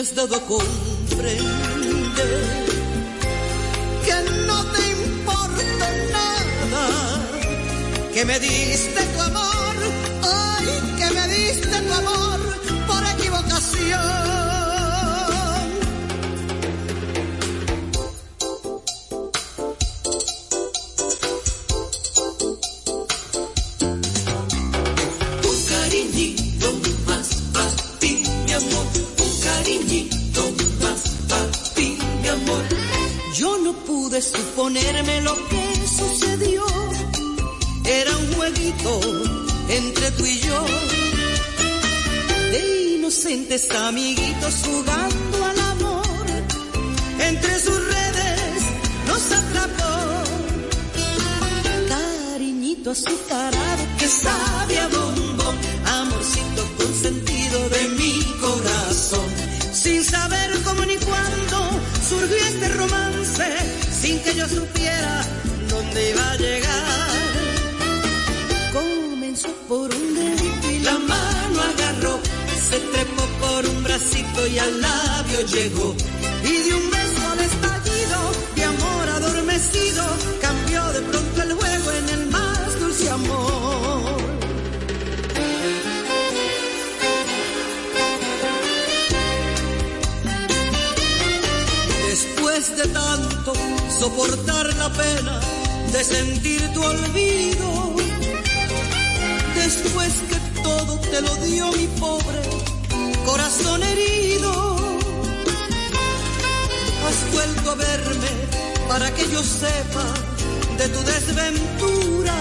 has dado a comprender que no te importa nada, que me diste tu amor, inocentes amiguitos jugando al amor. Entre sus redes nos atrapó. Cariñito azucarado que sabe a bombón. Amorcito consentido de mi corazón. Sin saber cómo ni cuándo surgió este romance. Sin que yo supiera dónde iba a llegar. Y al labio llegó. Y de un beso al estallido de amor adormecido, cambió de pronto el juego en el más dulce amor. Después de tanto soportar la pena de sentir tu olvido, después que todo te lo dio mi pobre corazón herido, has vuelto a verme para que yo sepa de tu desventura,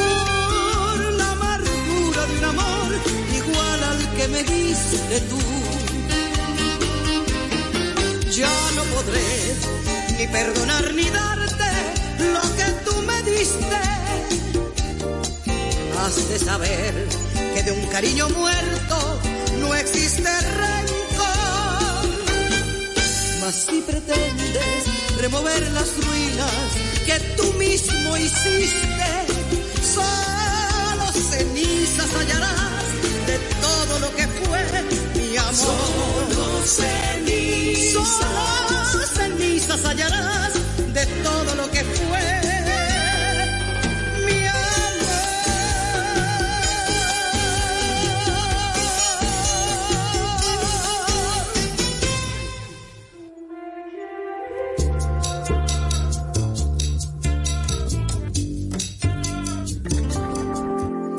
por la amargura de un amor igual al que me diste tú. Ya no podré ni perdonar ni darte lo que tú me diste. Has de saber que de un cariño muerto no existe rencor. Mas si pretendes remover las ruinas que tú mismo hiciste, solo cenizas hallarás de todo lo que fue mi amor. Solo cenizas. Solo cenizas hallarás de todo lo que fue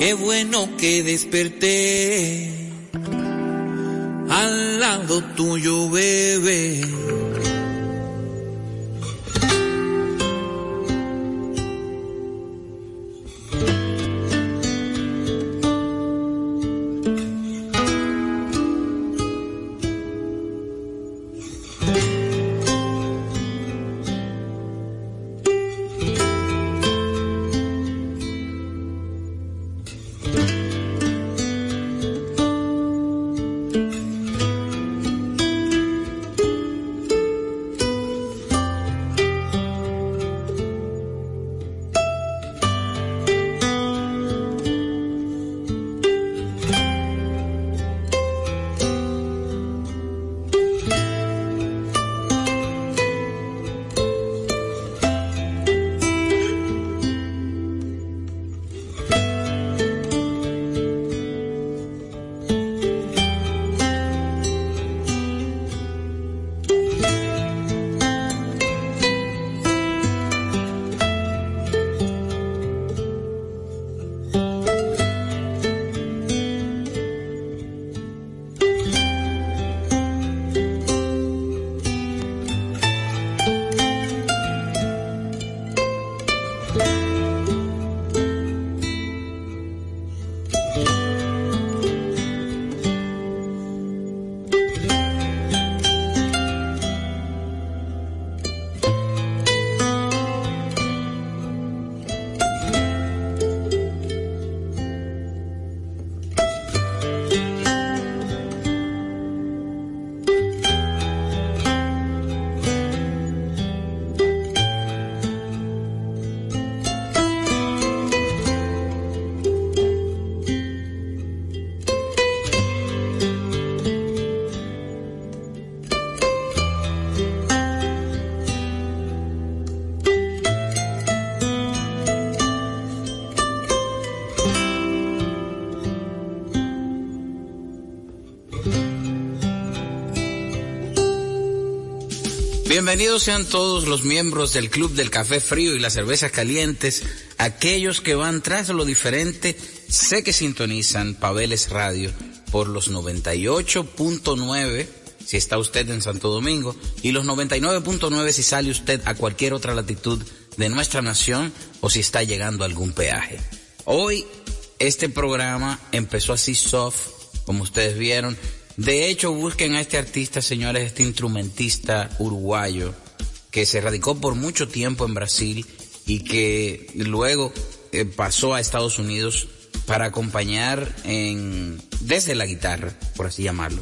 Qué bueno que desperté al lado tuyo, bebé. Bienvenidos sean todos los miembros del Club del Café Frío y las Cervezas Calientes, aquellos que van tras lo diferente, sé que sintonizan Pabeles Radio por los 98.9 si está usted en Santo Domingo y los 99.9 si sale usted a cualquier otra latitud de nuestra nación o si está llegando a algún peaje. Hoy este programa empezó así soft, como ustedes vieron. De hecho, busquen a este artista, señores, este instrumentista uruguayo que se radicó por mucho tiempo en Brasil y que luego eh, pasó a Estados Unidos para acompañar en, desde la guitarra, por así llamarlo,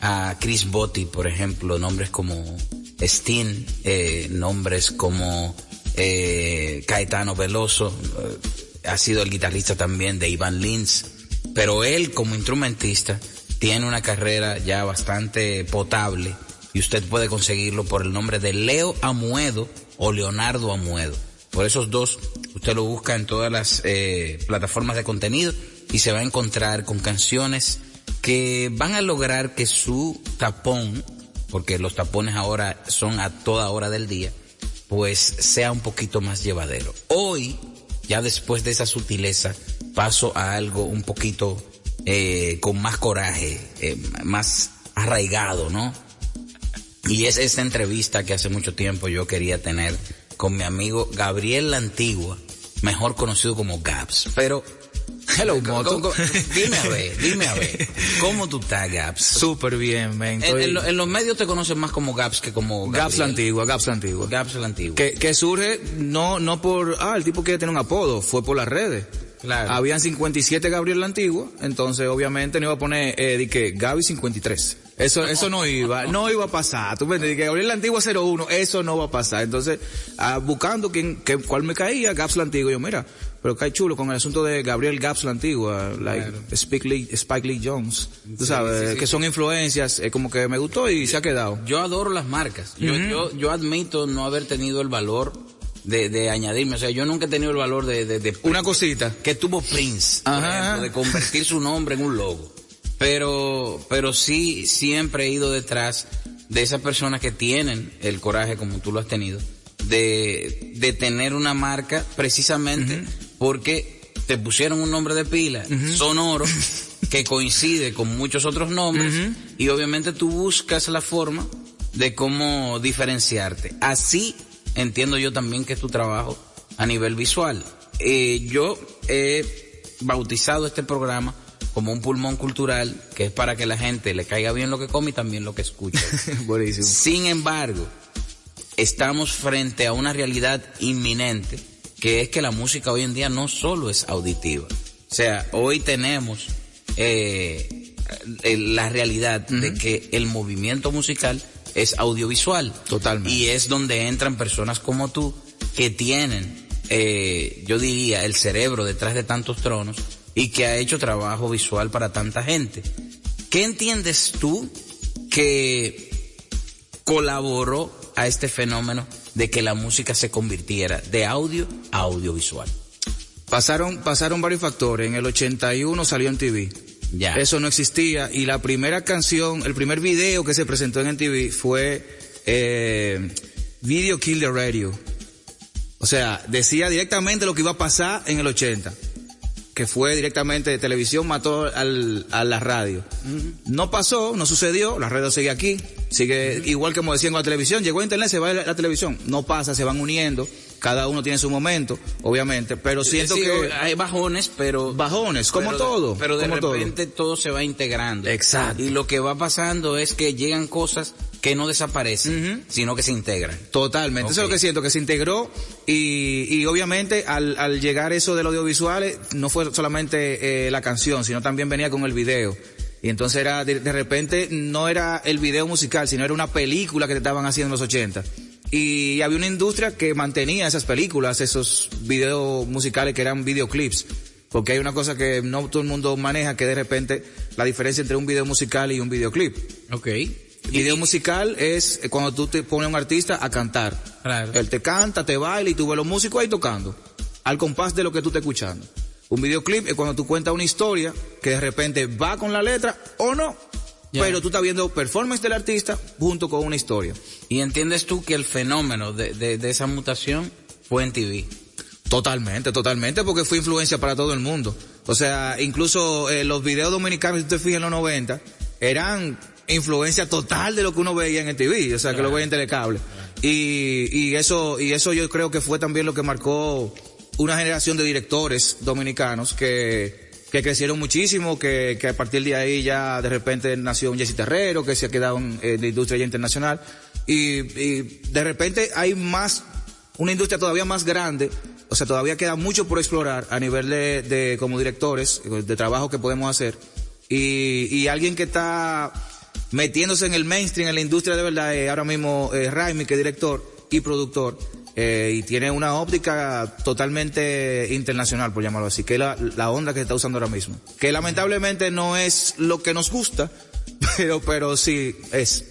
a Chris Botti, por ejemplo, nombres como Steen, eh, nombres como eh, Caetano Veloso, eh, ha sido el guitarrista también de Ivan Lins, pero él como instrumentista tiene una carrera ya bastante potable y usted puede conseguirlo por el nombre de Leo Amuedo o Leonardo Amuedo. Por esos dos, usted lo busca en todas las eh, plataformas de contenido y se va a encontrar con canciones que van a lograr que su tapón, porque los tapones ahora son a toda hora del día, pues sea un poquito más llevadero. Hoy, ya después de esa sutileza, paso a algo un poquito eh, con más coraje, eh, más arraigado, ¿no? Y es esta entrevista que hace mucho tiempo yo quería tener con mi amigo Gabriel La Antigua, mejor conocido como Gaps. Pero Hello, ¿Cómo- Moto. dime a ver, dime a ver, ¿cómo tú estás, Gaps? Súper bien, men. En, Estoy- en lo- en los medios te conocen más como Gaps que como Gaps la Gabriel. antigua, Gaps la antigua. Gaps la antigua. Que, que surge no, no por, ah, el tipo quiere tener un apodo, fue por las redes. Claro. Habían 57 Gabriel la antigua, entonces obviamente no iba a poner, eh, de que Gaby 53. Eso, eso no iba, no iba a pasar. Tú me que Gabriel la antigua 01, eso no va a pasar. Entonces, ah, buscando quién, que, cuál me caía, Gaps la antigua, yo mira, pero cae chulo con el asunto de Gabriel Gaps la antigua, like Spike Lee, Spike Lee Jones. Tú sabes, sí, sí. que son influencias, eh, como que me gustó y se ha quedado. Yo adoro las marcas. Yo, yo, yo admito no haber tenido el valor de, de añadirme. O sea, yo nunca he tenido el valor de, de, de- Una cosita. que tuvo Prince, por ejemplo, de convertir su nombre en un logo. Pero, pero sí, siempre he ido detrás de esas personas que tienen el coraje, como tú lo has tenido, de, de tener una marca precisamente porque te pusieron un nombre de pila, sonoro, que coincide con muchos otros nombres, y obviamente tú buscas la forma de cómo diferenciarte. Así entiendo yo también que es tu trabajo a nivel visual. Eh, yo he bautizado este programa como un pulmón cultural, que es para que la gente le caiga bien lo que come y también lo que escucha. Buenísimo. Sin embargo, estamos frente a una realidad inminente, que es que la música hoy en día no solo es auditiva. O sea, hoy tenemos eh, eh, la realidad de que el movimiento musical es audiovisual. Totalmente. Y es donde entran personas como tú que tienen, eh, yo diría, el cerebro detrás de tantos tronos y que ha hecho trabajo visual para tanta gente. ¿Qué entiendes tú que colaboró a este fenómeno de que la música se convirtiera de audio a audiovisual? Pasaron, pasaron varios factores. En el 81 salió en TV. Ya. Eso no existía. Y la primera canción, el primer video que se presentó en TV fue eh, Video Kill the Radio. O sea, decía directamente lo que iba a pasar en el 80. Que fue directamente de televisión, mató al, a la radio. No pasó, no sucedió, la radio sigue aquí, sigue igual que como decían con la televisión, llegó a internet, se va a la, la televisión. No pasa, se van uniendo, cada uno tiene su momento, obviamente, pero siento Sí, que... hay bajones, pero Bajones, como pero- todo. Pero de como repente todo. se va integrando. Exacto. Y lo que va pasando es que llegan cosas que no desaparecen, sino que se integran. Totalmente. Eso es lo que siento, que se integró y, y obviamente al, al llegar eso del audiovisual no fue solamente eh, la canción, sino también venía con el video. Y entonces era, de, de repente no era el video musical, sino era una película que te estaban haciendo en los 80. Y había una industria que mantenía esas películas, esos videos musicales que eran videoclips. Porque hay una cosa que no todo el mundo maneja, que de repente la diferencia entre un video musical y un videoclip. Ok. Video musical es cuando tú te pones a un artista a cantar. Claro. Él te canta, te baila y tú ves los músicos ahí tocando. Al compás de lo que tú estás escuchando. Un videoclip es cuando tú cuentas una historia que de repente va con la letra o no. Pero tú estás viendo performance del artista junto con una historia. ¿Y entiendes tú que el fenómeno de, de, de esa mutación fue en TV? Totalmente, totalmente, porque fue influencia para todo el mundo. O sea, incluso eh, los videos dominicanos, si tú te fijas en los 90, eran influencia total de lo que uno veía en el TV, o sea, que lo veía en telecable. Y, y eso, y eso yo creo que fue también lo que marcó una generación de directores dominicanos que, que crecieron muchísimo, que, que a partir de ahí ya de repente nació un Jesse Terrero, que se ha quedado en, la industria ya internacional. Y, y de repente hay más, una industria todavía más grande, o sea, todavía queda mucho por explorar a nivel de, de como directores, de trabajo que podemos hacer. Y, y alguien que está metiéndose en el mainstream, en la industria de verdad, eh, ahora mismo eh, Raimi, que es director y productor, eh, y tiene una óptica totalmente internacional, por llamarlo así, que es la, la onda que se está usando ahora mismo. Que lamentablemente no es lo que nos gusta, pero, pero sí es.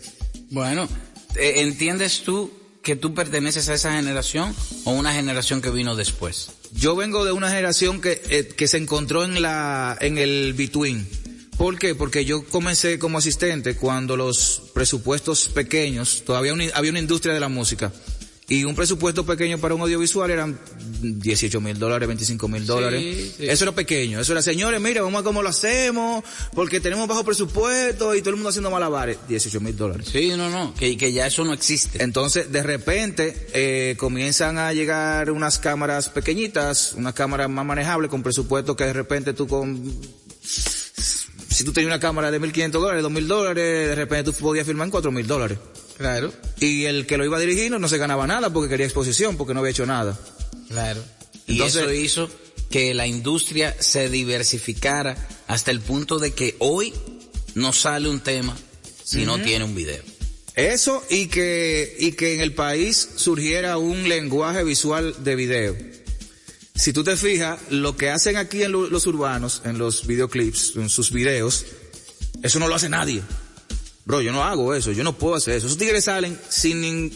Bueno, eh, ¿entiendes tú que tú perteneces a esa generación o una generación que vino después? Yo vengo de una generación que, eh, que se encontró en la, en el between. ¿Por qué? Porque yo comencé como asistente cuando los presupuestos pequeños, todavía había una industria de la música. Y un presupuesto pequeño para un audiovisual eran 18 mil dólares, 25 mil dólares. sí. Eso era pequeño. Eso era, señores, mira, vamos a cómo lo hacemos, porque tenemos bajo presupuesto y todo el mundo haciendo malabares. 18 mil dólares. Sí, no, no, que, que ya eso no existe. Entonces, de repente, eh, comienzan a llegar unas cámaras pequeñitas, unas cámaras más manejables con presupuesto que de repente tú con, si tú tenías una cámara de 1.500 dólares, 2.000 dólares, de repente tú podías filmar en 4.000 dólares. Claro, Y el que lo iba a dirigir no, se ganaba nada porque quería exposición, porque no había hecho nada. claro. Y eso hizo que la industria se diversificara hasta el punto de que hoy no sale un tema si no tiene un video. Eso y que, y que en el país surgiera un lenguaje visual de video. Si tú te fijas, lo que hacen aquí en lo- los urbanos, en los videoclips, en sus videos, eso no lo hace nadie. Bro, yo no hago eso, yo no puedo hacer eso. Esos tigres salen sin,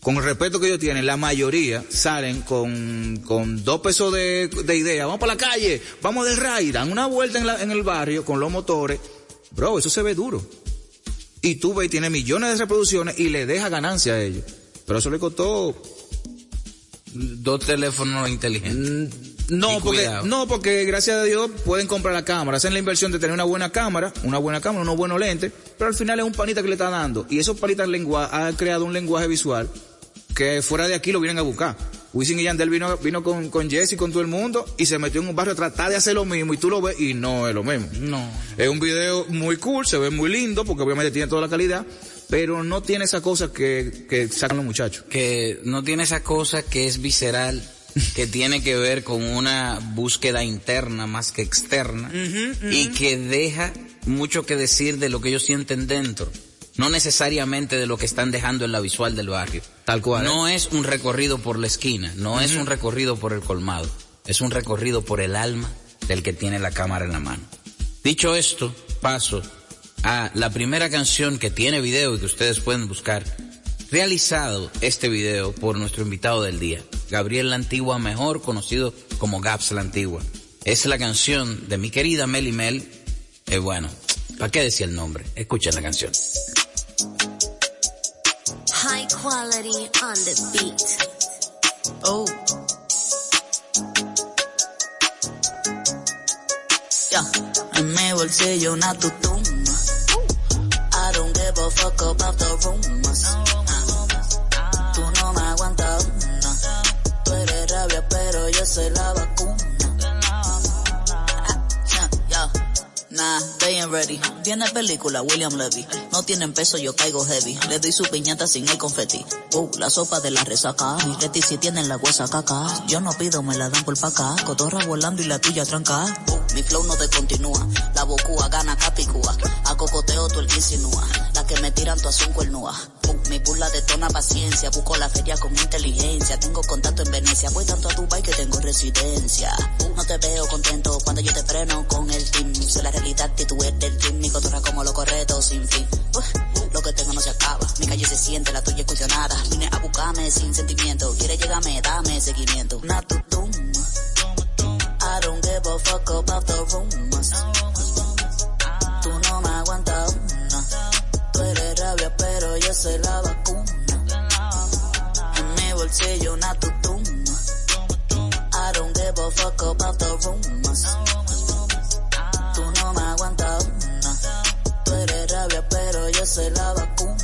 con el respeto que ellos tienen, la mayoría salen con, con dos pesos de, de idea. Vamos para la calle, vamos del ride, dan una vuelta en, en el barrio con los motores. Bro, eso se ve duro. Y tú ves, y tiene millones de reproducciones y le deja ganancia a ellos. Pero eso le costó Dos teléfonos inteligentes. no, Y porque, no, porque gracias a Dios pueden comprar la cámara, hacen la inversión de tener una buena cámara, una buena cámara, unos buenos lentes, pero al final es un panita que le está dando. Y esos panitas lengua, han creado un lenguaje visual que fuera de aquí lo vienen a buscar. Wisin y Yandel vino, vino con, con Jesse con todo el mundo y se metió en un barrio a tratar de hacer lo mismo y tú lo ves y no es lo mismo. No. Es un video muy cool, se ve muy lindo porque obviamente tiene toda la calidad, pero no tiene esa cosa que, que sacan los muchachos. que no tiene esa cosa que es visceral, que tiene que ver con una búsqueda interna más que externa y que deja mucho que decir de lo que ellos sienten dentro, no necesariamente de lo que están dejando en la visual del barrio. Tal cual. ¿eh? No es un recorrido por la esquina, no es un recorrido por el colmado, es un recorrido por el alma del que tiene la cámara en la mano. Dicho esto, paso a la primera canción que tiene video y que ustedes pueden buscar, realizado este video por nuestro invitado del día, Gabriel La Antigua, mejor conocido como Gaps La Antigua. Es la canción de mi querida Meli Mel. Eh, bueno, ¿para qué decía el nombre? Escuchen la canción. High quality on the beat. Oh. En mi bolsillo una tutuma. A fuck about the rumors. Tú no me aguantas una. Tú eres rabia, pero yo soy la vacuna. Ah. Nah, they ain't ready. Tiene película, William Levy. No tienen peso, yo caigo heavy. Le doy su piñata sin el confeti. Uh, la sopa de la resaca. Mi Reti si tienen la huesa caca. Yo no pido, me la dan por pa' acá. Cotorra volando y la tuya tranca. Uh, mi flow no te continúa. La bocúa gana capicúa. A cocoteo tú el que insinúa. Que me tiran tu azul cuernúa. Mi burla detona paciencia. Busco la feria con inteligencia. Tengo contacto en Venecia. Voy tanto a Dubai que tengo residencia. No te veo contento cuando yo te freno con el team. Soy la realidad y tú eres del team. Mi cotorra como lo correcto sin fin. Lo que tengo no se acaba. Mi calle se siente, la tuya es. Vine a buscarme sin sentimiento. Quiere llegarme, dame seguimiento. Natutum. I don't give a fuck about the. Tú no me aguantas. Tú eres rabia, pero yo soy la vacuna. En mi bolsillo una tutuma. I don't give a fuck about the rumors. Tú no me aguantas una. Tú eres rabia, pero yo soy la vacuna.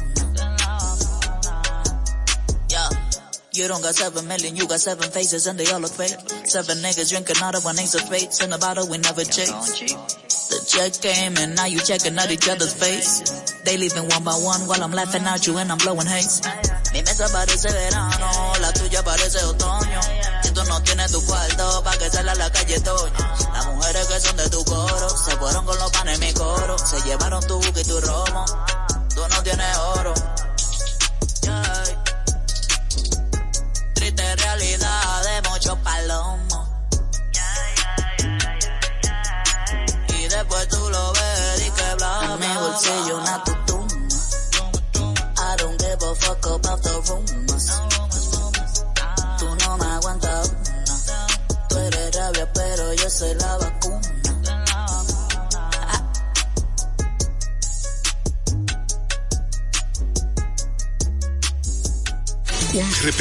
You don't got seven million, you got seven faces and they all look fake. Seven niggas drinking out of one ace of spades. In a bottle we never chase. The check came and now you checking out each other's face. They leaving one by one while I'm laughing at you and I'm blowing haze. Mi mesa parece verano, la tuya parece otoño. Si tú no tienes tu cuarto, pa' que salga a la calle Toño. Las mujeres que son de tu coro, se fueron con los panes en mi coro. Se llevaron tu buque y tu romo. Tú no tienes oro. Triste realidad de muchos palomos.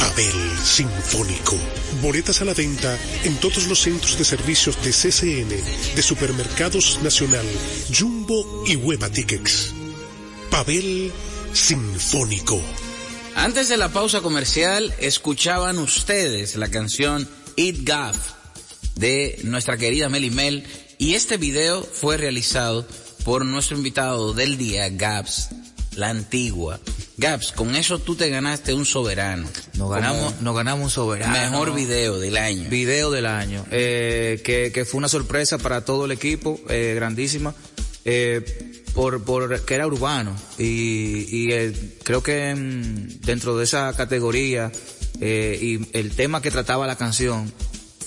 Abel Sinfónico. Boletas a la venta en todos los centros de servicios de CCN, de Supermercados Nacional, Jumbo y Hueva Tickets. Pavel Sinfónico. Antes de la pausa comercial, escuchaban ustedes la canción Eat Gaff de nuestra querida Meli Mel y este video fue realizado por nuestro invitado del día, Gaps, la antigua. Gaps, con eso tú te ganaste un soberano. Nos ganamos, nos ganamos un soberano. Mejor video del año. Video del año. Eh, que, que fue una sorpresa para todo el equipo, eh, grandísima. Eh, por, por que era urbano. Y, y eh, creo que mm, dentro de esa categoría, eh, y el tema que trataba la canción,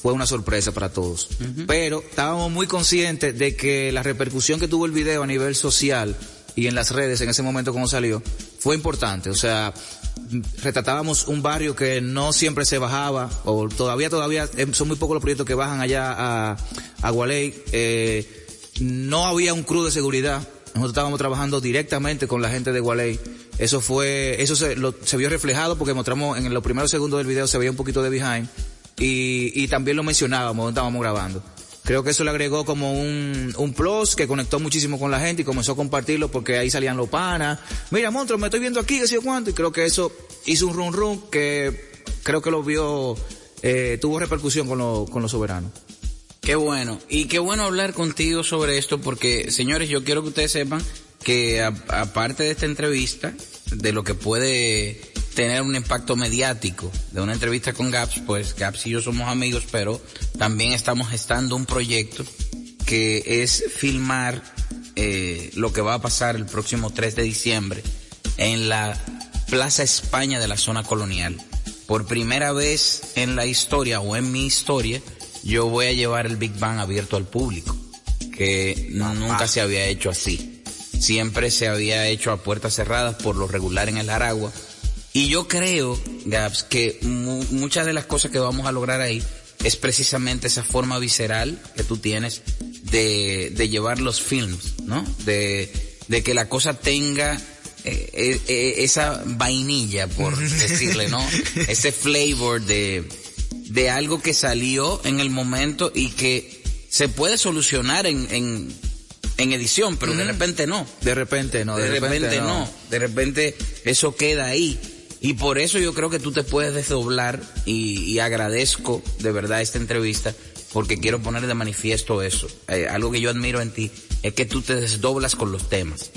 fue una sorpresa para todos. Pero estábamos muy conscientes de que la repercusión que tuvo el video a nivel social y en las redes en ese momento cuando salió, fue importante. O sea, retratábamos un barrio que no siempre se bajaba, o todavía, todavía, eh, son muy pocos los proyectos que bajan allá a, a Gualey. Eh, no había un crew de seguridad. Nosotros estábamos trabajando directamente con la gente de Gualey. Eso fue, eso se, lo, se vio reflejado porque mostramos en los primeros segundos del video se veía un poquito de behind. Y, y también lo mencionábamos, estábamos grabando. Creo que eso le agregó como un, un plus que conectó muchísimo con la gente y comenzó a compartirlo porque ahí salían los panas. Mira, monstruo, me estoy viendo aquí, que sé yo cuánto. Y creo que eso hizo un run run que creo que lo vio, eh, tuvo repercusión con, lo, con los soberanos. Qué bueno. Y qué bueno hablar contigo sobre esto porque, señores, yo quiero que ustedes sepan que aparte de esta entrevista, de lo que puede tener un impacto mediático de una entrevista con Gaps, pues Gaps y yo somos amigos, pero también estamos gestando un proyecto que es filmar eh, lo que va a pasar el próximo 3 de diciembre en la Plaza España de la zona colonial. Por primera vez en la historia o en mi historia, yo voy a llevar el Big Bang abierto al público, que nunca se había hecho así. Siempre se había hecho a puertas cerradas por lo regular en el Aragua. Y yo creo, Gaps, que mu- muchas de las cosas que vamos a lograr ahí es precisamente esa forma visceral que tú tienes de, de llevar los films, ¿no? De, de que la cosa tenga eh, eh, eh, esa vainilla, por decirle, ¿no? Ese flavor de, de algo que salió en el momento y que se puede solucionar en, en, en edición, pero de repente no. De repente no, De, repente, no. De repente eso queda ahí. Y por eso yo creo que tú te puedes desdoblar y, y agradezco de verdad esta entrevista porque quiero poner de manifiesto eso. Eh, algo que yo admiro en ti es que tú te desdoblas con los temas.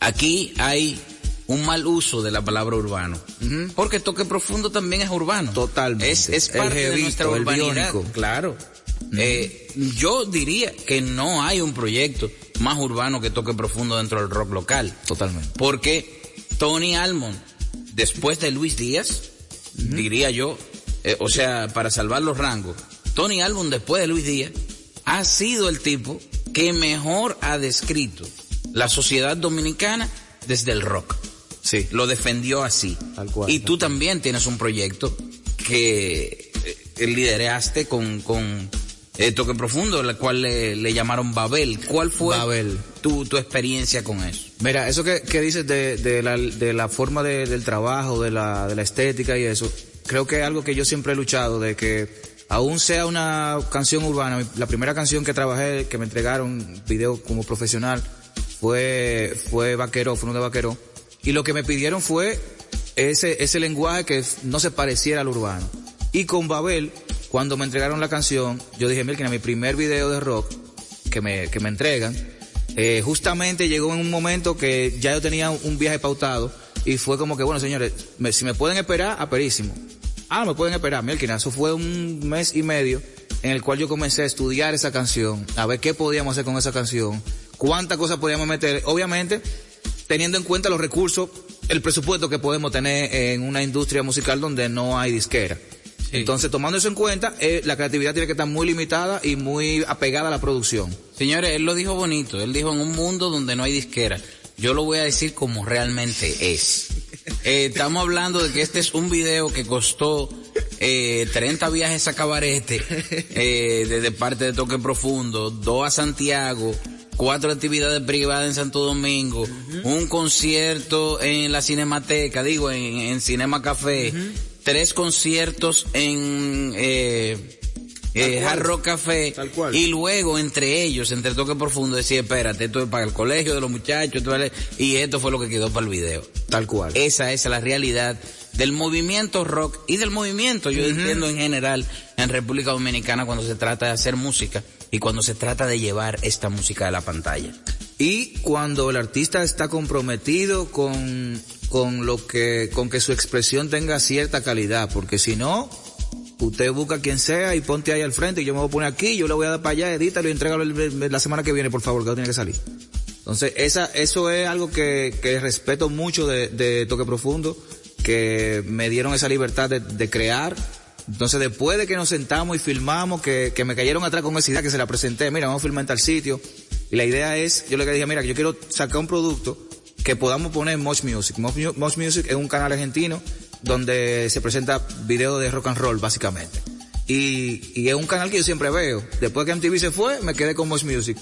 Aquí hay un mal uso de la palabra urbano. Porque toque profundo también es urbano. Totalmente. Es, es parte de jevito, nuestra el urbanidad. Claro. Eh, yo diría que no hay un proyecto más urbano que toque profundo dentro del rock local. Totalmente. Porque Tony Almond después de Luis Díaz, diría yo, eh, o sea, para salvar los rangos, Tony Album después de Luis Díaz ha sido el tipo que mejor ha descrito la sociedad dominicana desde el rock. Sí. Lo defendió así. Tal cual, y tal tú también tienes un proyecto que eh, lideraste con, con eh, Toque Profundo, la cual le, le llamaron Babel. ¿Cuál fue Babel. Tu, tu experiencia con eso? Mira, eso que, que dices de, de, la, de la forma de- del trabajo, de la, de la estética y eso, creo que es algo que yo siempre he luchado, de que aún sea una canción urbana, la primera canción que trabajé, que me entregaron video como profesional, fue, fue Vaquero, fue uno de Vaquero, y lo que me pidieron fue ese, ese lenguaje que no se pareciera al urbano. Y con Babel, cuando me entregaron la canción, yo dije, mira, mi primer video de rock que me, que me entregan, eh, justamente llegó en un momento que ya yo tenía un viaje pautado y fue como que, bueno, señores, me- si me pueden esperar, aperísimo. Ah, me pueden esperar, Melkin, eso fue un mes y medio en el cual yo comencé a estudiar esa canción, a ver qué podíamos hacer con esa canción, cuántas cosas podíamos meter, obviamente teniendo en cuenta los recursos, el presupuesto que podemos tener en una industria musical donde no hay disquera. Entonces, tomando eso en cuenta, eh, la creatividad tiene que estar muy limitada y muy apegada a la producción. Señores, él lo dijo bonito. Él dijo en un mundo donde no hay disquera. Yo lo voy a decir como realmente es. Eh, estamos hablando de que este es un video que costó eh, 30 viajes a Cabarete eh, desde parte de Toque Profundo, dos a Santiago, cuatro actividades privadas en Santo Domingo, un concierto en la Cinemateca, digo, en, en Cinema Café, tres conciertos en... Eh, eh. Hard Rock Café Tal cual. y luego entre ellos, entre Toque Profundo, decía, espérate, esto es para el colegio de los muchachos, esto vale", y esto fue lo que quedó para el video. Tal cual. Esa es la realidad del movimiento rock y del movimiento, yo entiendo en general, en República Dominicana cuando se trata de hacer música y cuando se trata de llevar esta música a la pantalla. Y cuando el artista está comprometido con, con lo que, con que su expresión tenga cierta calidad, porque si no, usted busca quien sea y ponte ahí al frente y yo me voy a poner aquí, yo le voy a dar para allá, edítalo y entrégalo la semana que viene, por favor, que no tiene que salir. Entonces, esa, eso es algo que, que respeto mucho de, de Toque Profundo, que me dieron esa libertad de, de crear. Entonces, después de que nos sentamos y filmamos, que, que me cayeron atrás con esa idea, que se la presenté, mira, vamos a filmar en tal sitio. Y la idea es, yo le dije, mira, que yo quiero sacar un producto que podamos poner Mosh Music. Mosh, Mu- Mosh Music es un canal argentino donde se presenta videos de rock and roll, básicamente. Y, es un canal que yo siempre veo. Después que MTV se fue, me quedé con Mosh Music.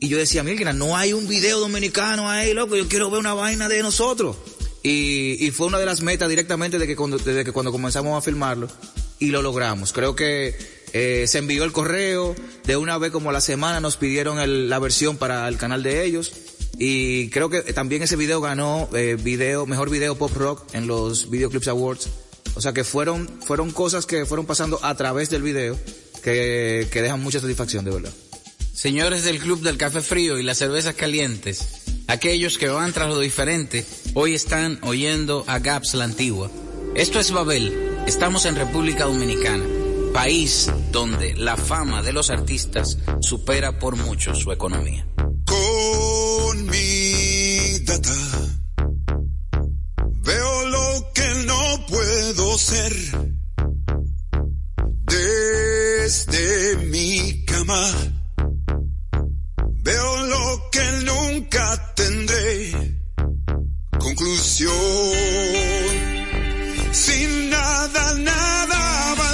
Y yo decía, mira, no hay un video dominicano ahí, loco, yo quiero ver una vaina de nosotros. Y, y fue una de las metas directamente de que cuando, desde que cuando comenzamos a filmarlo. Y lo logramos. Creo que eh, se envió el correo, de una vez como la semana nos pidieron la versión para el canal de ellos. Y creo que también ese video ganó eh, video, mejor video pop rock en los Video Clips Awards. O sea que fueron, fueron cosas que fueron pasando a través del video que, que dejan mucha satisfacción, de verdad. Señores del Club del Café Frío y las Cervezas Calientes, aquellos que van tras lo diferente, hoy están oyendo a Gaps la Antigua. Esto es Babel, estamos en República Dominicana, país donde la fama de los artistas supera por mucho su economía. Con mi data veo lo que no puedo ser. Desde mi cama veo lo que nunca tendré. Conclusión. Sin nada, nada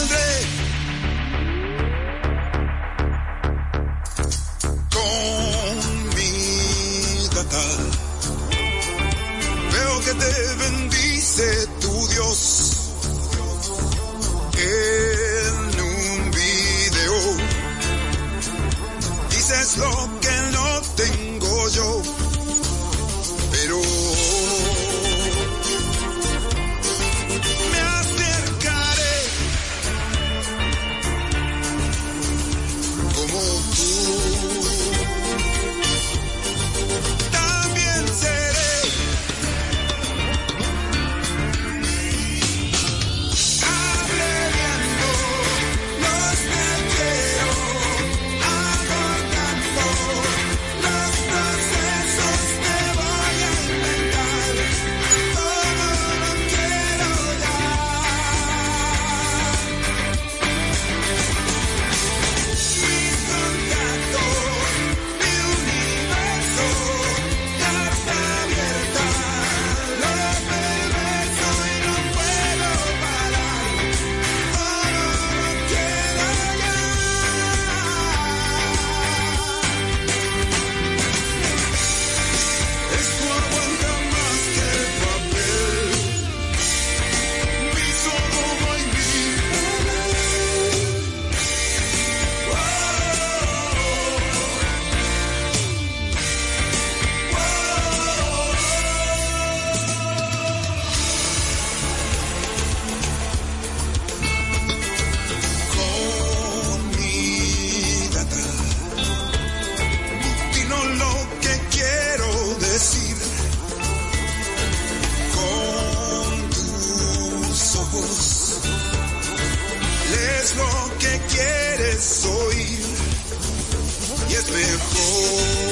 es mejor.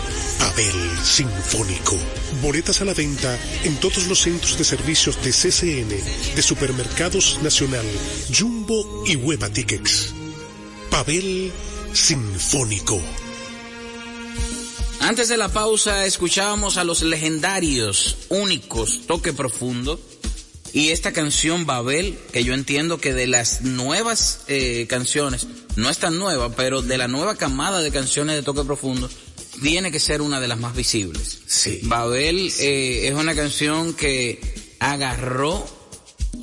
Pavel Sinfónico. Boletas a la venta en todos los centros de servicios de CCN, de Supermercados Nacional, Jumbo y Hueva Tickets. Pavel Sinfónico. Antes de la pausa escuchábamos a los legendarios, únicos, Toque Profundo. Y esta canción Babel, que yo entiendo que de las nuevas eh, canciones, no es tan nueva, pero de la nueva camada de canciones de Toque Profundo, tiene que ser una de las más visibles. Sí. Babel eh, es una canción que agarró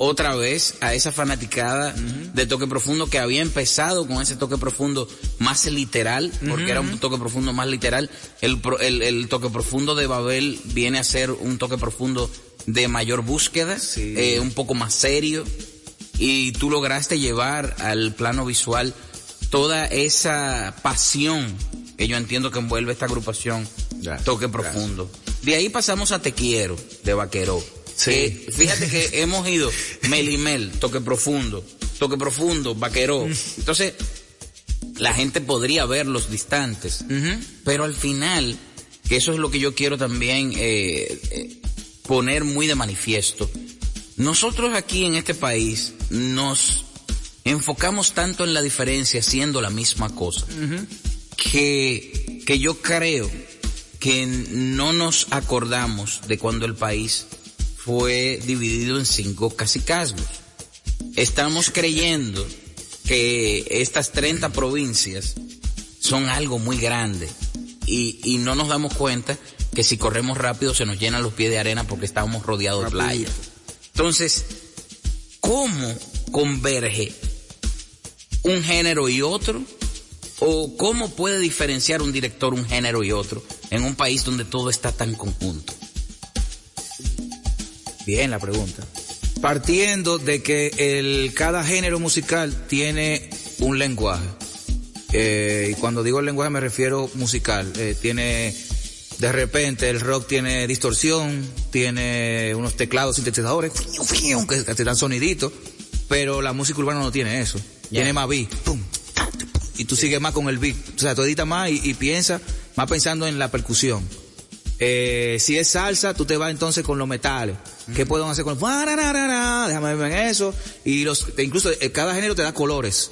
otra vez a esa fanaticada de toque profundo que había empezado con ese toque profundo más literal, porque era un toque profundo más literal. El, pro- el, el toque profundo de Babel viene a ser un toque profundo de mayor búsqueda, Sí. eh, un poco más serio, y tú lograste llevar al plano visual toda esa pasión que yo entiendo que envuelve esta agrupación Gracias, Toque Profundo. De ahí pasamos a Te Quiero, de Vaqueró. Sí. Eh, fíjate que hemos ido Melimel, Toque Profundo, Toque Profundo, Vaqueró. Entonces, la gente podría ver los distantes, pero al final, que eso es lo que yo quiero también eh, eh, poner muy de manifiesto, nosotros aquí en este país nos enfocamos tanto en la diferencia siendo la misma cosa, que, que yo creo que no nos acordamos de cuando el país fue dividido en cinco cacicazgos. Estamos creyendo que estas 30 provincias son algo muy grande y, y no nos damos cuenta que si corremos rápido se nos llenan los pies de arena porque estábamos rodeados de playa. Entonces, ¿cómo converge un género y otro? ¿O cómo puede diferenciar un director un género y otro en un país donde todo está tan conjunto? Bien la pregunta. Partiendo de que el, cada género musical tiene un lenguaje. Eh, y cuando digo lenguaje me refiero musical. Eh, tiene De repente el rock tiene distorsión, tiene unos teclados sintetizadores, que te dan soniditos, pero la música urbana no tiene eso. Tiene más beat, pum, y tú sigues más con el beat. O sea, tú editas más y, y piensas, más pensando en la percusión. Eh, si es salsa, tú te vas entonces con los metales. ¿Qué pueden hacer con. Déjame ver en eso. Y los, te- incluso eh, cada género te da colores.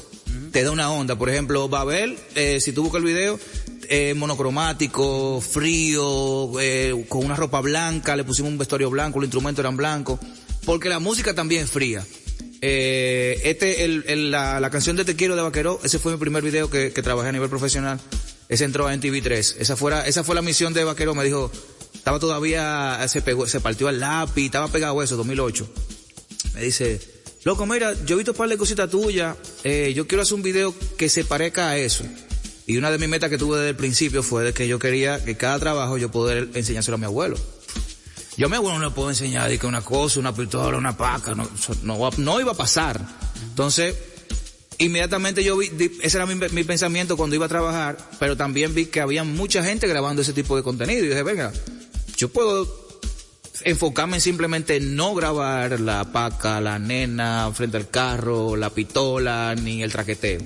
Te da una onda. Por ejemplo, Babel, eh, si tú buscas el video, eh, monocromático, frío, eh, con una ropa blanca, le pusimos un vestuario blanco, los instrumentos eran blancos. Porque la música también es fría. Eh, este, el, el- la, la canción de Te Quiero de Vaquero, ese fue mi primer video que, que trabajé a nivel profesional. Ese entró en TV3. Esa fuera, esa fue la misión de Vaquero. Me dijo, estaba todavía, se partió el lápiz, estaba pegado eso, 2008. Me dice, loco, mira, yo he visto un par de cositas tuyas, eh, yo quiero hacer un video que se parezca a eso. Y una de mis metas que tuve desde el principio fue de que yo quería que cada trabajo yo poder enseñárselo a mi abuelo. Yo a mi abuelo no le puedo enseñar de que una cosa, una pistola, una paca, no, no, iba a pasar. Entonces, inmediatamente yo vi, ese era mi, mi pensamiento cuando iba a trabajar, pero también vi que había mucha gente grabando ese tipo de contenido y dije, venga, yo puedo enfocarme en simplemente no grabar la paca, la nena frente al carro, la pistola, ni el traqueteo.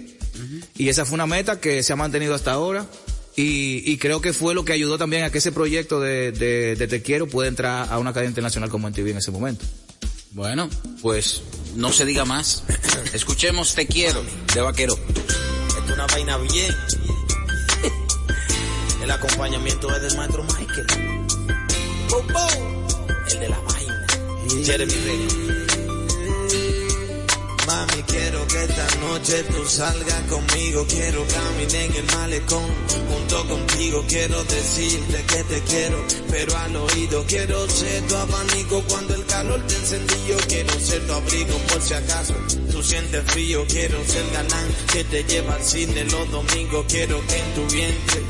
Y esa fue una meta que se ha mantenido hasta ahora. Y, y creo que fue lo que ayudó también a que ese proyecto de, de, de Te Quiero pueda entrar a una cadena internacional como MTV en ese momento. Bueno, pues no se diga más. Escuchemos Te Quiero de Vaquero. Es una vaina bien. El acompañamiento es del maestro Michael. El de la vaina. Jeremy Rey. Mami, quiero que esta noche tú salgas conmigo. Quiero caminar en el malecón junto contigo. Quiero decirte que te quiero, pero al oído. Quiero ser tu abanico cuando el calor te encendió. Quiero ser tu abrigo por si acaso tú sientes frío. Quiero ser galán que te lleva al cine los domingos. Quiero que en tu vientre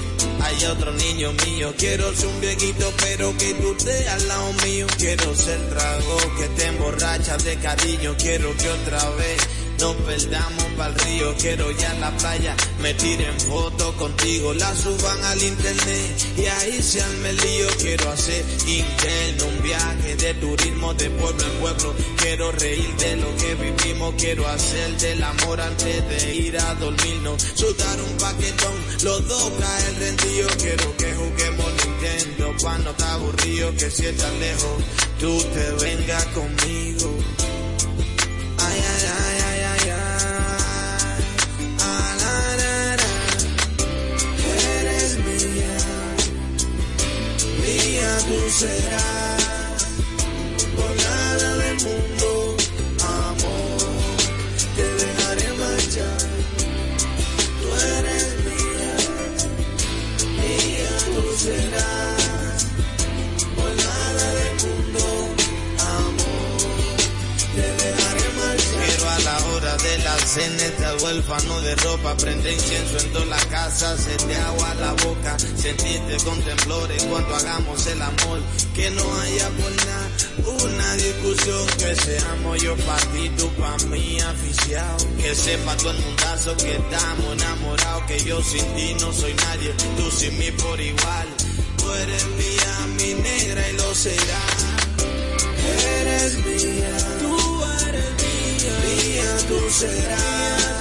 hay otro niño mío. Quiero ser un viejito, pero que tú estés al lado mío. Quiero ser trago que te emborracha de cariño. Quiero que otra vez nos perdamos pa'l río. Quiero ya la playa me tiren fotos contigo. La suban al internet y ahí se arme el lío. Quiero hacer interno un viaje de turismo de pueblo en pueblo. Quiero reír de lo que vivimos. Quiero hacer del amor antes de ir a dormirnos. Soltar un paquetón, los dos caen rendidos. Quiero que juguemos Nintendo pa' no estar aburrido. Que si estás lejos, tú te vengas conmigo. Mía tú serás. Huérfano de ropa, prende incienso en toda la casa, se te agua la boca, sentirte con temblores cuando hagamos el amor, que no haya por nada una discusión, que seamos yo pa' ti, tú pa' mí aficiado, que sepa todo el mundazo que estamos enamorados, que yo sin ti no soy nadie, tú sin mí por igual, tú eres mía, mi negra y lo serás. Eres mía, tú eres mía, mía tú serás,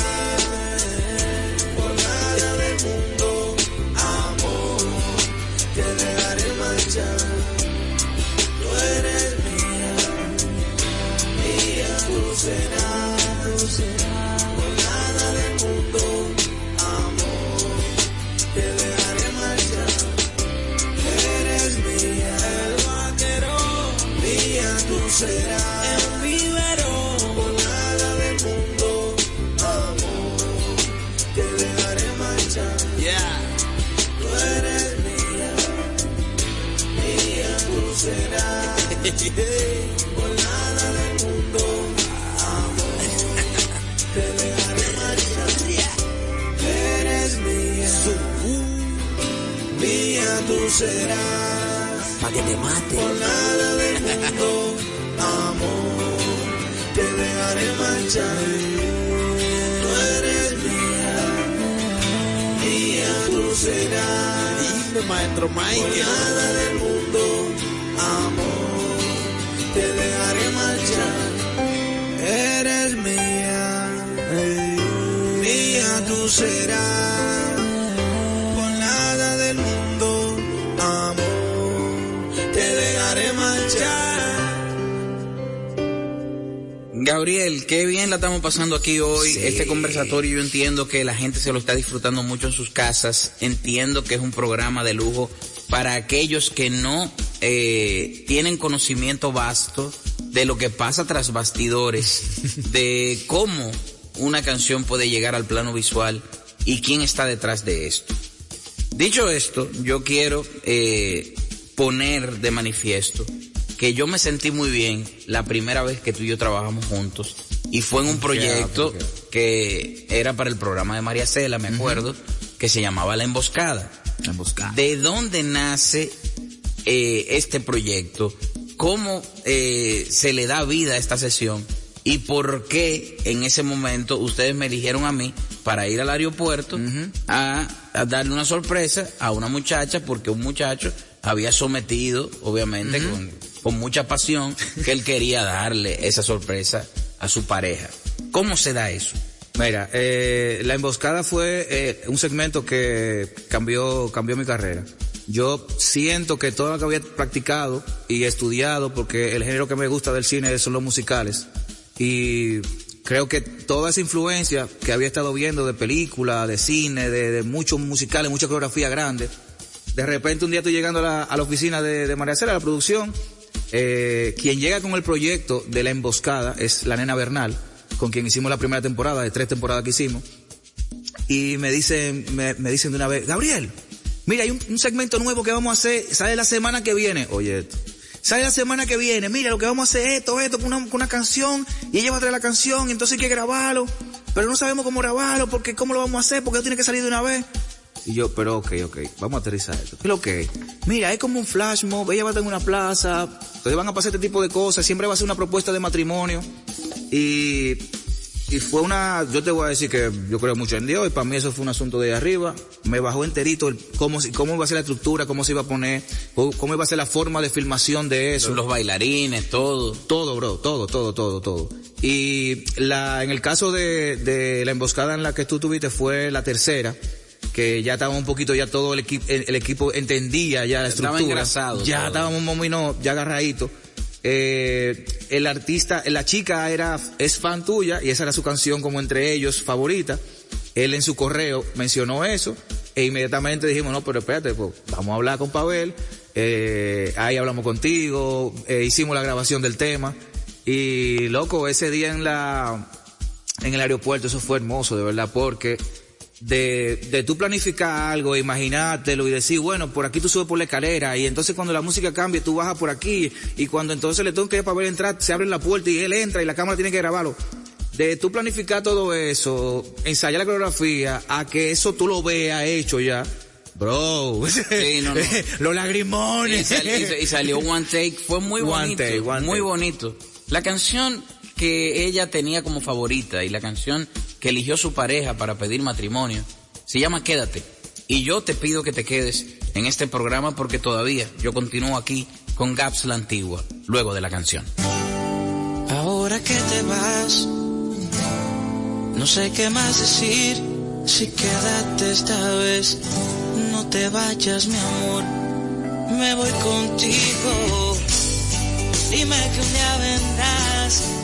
serás. Pa' que te mate. Por nada del mundo, amor, te dejaré marchar. Tú eres mía, mía tú serás. Dime, maestro Por Mike. nada del mundo, amor, te dejaré marchar. Eres mía, mía tú serás. Gabriel, qué bien la estamos pasando aquí hoy. Sí. Este conversatorio yo entiendo que la gente se lo está disfrutando mucho en sus casas. Entiendo que es un programa de lujo para aquellos que no eh, tienen conocimiento vasto de lo que pasa tras bastidores, de cómo una canción puede llegar al plano visual y quién está detrás de esto. Dicho esto, yo quiero eh, poner de manifiesto que yo me sentí muy bien la primera vez que tú y yo trabajamos juntos y fue en un proyecto que era para el programa de María Cela, me acuerdo, que se llamaba La Emboscada. La emboscada. ¿De dónde nace eh, este proyecto? ¿Cómo eh, se le da vida a esta sesión? ¿Y por qué en ese momento ustedes me eligieron a mí para ir al aeropuerto a, a darle una sorpresa a una muchacha porque un muchacho había sometido, obviamente, con, con mucha pasión, que él quería darle esa sorpresa a su pareja? ¿Cómo se da eso? Mira, eh, la emboscada fue eh, un segmento que cambió, cambió mi carrera. Yo siento que todo lo que había practicado y estudiado, porque el género que me gusta del cine son los musicales, y creo que toda esa influencia que había estado viendo de película, de cine, de, muchos musicales, mucha coreografía grande, de repente un día estoy llegando a la, a la oficina de, María Cela, a la producción, eh, quien llega con el proyecto de la emboscada es la nena Bernal, con quien hicimos la primera temporada, de tres temporadas que hicimos, y me dicen, me, me dicen de una vez, Gabriel, mira, hay un, un segmento nuevo que vamos a hacer, sale la semana que viene, oye esto. Sale la semana que viene, mira, lo que vamos a hacer es esto, esto, con una, con una canción, y ella va a traer la canción, y entonces hay que grabarlo, pero no sabemos cómo grabarlo, porque cómo lo vamos a hacer, porque tiene que salir de una vez. Y yo, pero ok, ok, vamos a aterrizar esto. ¿Qué lo? Mira, es como un flash mob, ella va a en una plaza, entonces van a pasar este tipo de cosas, siempre va a ser una propuesta de matrimonio. Y, y fue una, yo te voy a decir que yo creo mucho en Dios, y para mí eso fue un asunto de arriba. Me bajó enterito el cómo, cómo iba a ser la estructura, cómo se iba a poner, cómo, cómo iba a ser la forma de filmación de eso. Los bailarines, todo. Todo, bro, todo, todo, todo, todo. Y la, en el caso de, de la emboscada en la que tú tuviste fue la tercera, que ya estaba un poquito, ya todo el equipo, el, el equipo entendía ya la Estaba estructura. engrasado Ya todo. estábamos más o menos ya agarraditos. Eh, el artista, la chica era, es fan tuya y esa era su canción como entre ellos favorita. Él en su correo mencionó eso e inmediatamente dijimos, no, pero espérate, pues, vamos a hablar con Pavel, eh, ahí hablamos contigo, eh, hicimos la grabación del tema y loco, ese día en la, en el aeropuerto eso fue hermoso, de verdad, porque de, de tú planificar algo, imaginártelo y decir, bueno, por aquí tú subes por la escalera y entonces cuando la música cambie tú bajas por aquí y cuando entonces le tengo que ir para ver entrar, se abre la puerta y él entra y la cámara tiene que grabarlo. De tú planificar todo eso, ensayar la coreografía, a que eso tú lo veas hecho ya. Bro, Sí, no, no. los lagrimones. y sa- y salió One Take, fue muy One bonito, Take, One muy Take. bonito. La canción que ella tenía como favorita y la canción que eligió su pareja para pedir matrimonio se llama Quédate. Y yo te pido que te quedes en este programa porque todavía yo continúo aquí con Gaps la Antigua, luego de la canción. Ahora que te vas, no sé qué más decir. Si quédate esta vez, no te vayas, mi amor. Me voy contigo. Dime que un día vendrás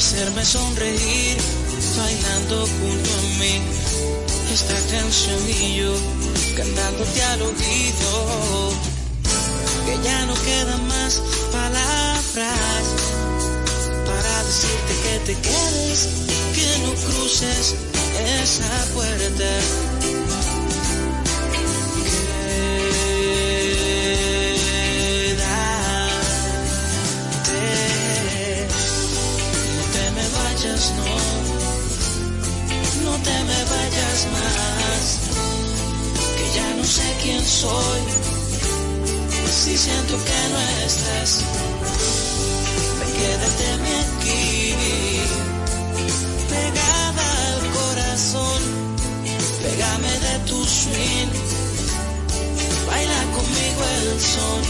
hacerme sonreír, bailando junto a mí. Esta canción y yo cantándote al oído que ya no quedan más palabras para decirte que te quedes, que no cruces esa puerta. Me que ya no sé quién soy. Si siento que no estás, ven quédate aquí, pegada al corazón, pégame de tu swing, baila conmigo el son,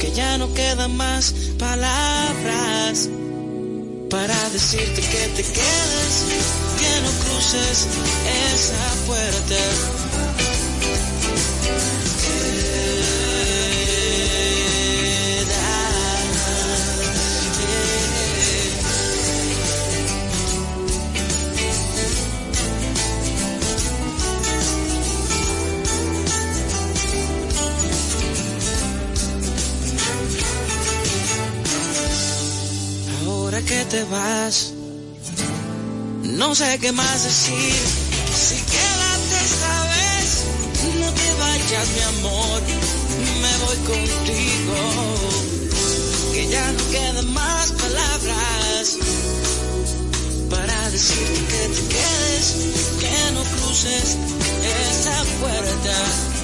que ya no quedan más palabras para decirte que te quedes, que no cruces esa puerta. Sé qué más decir. Si quédate esta vez, no te vayas, mi amor, me voy contigo. Que ya no quedan más palabras para decirte que te quedes, que no cruces esa puerta.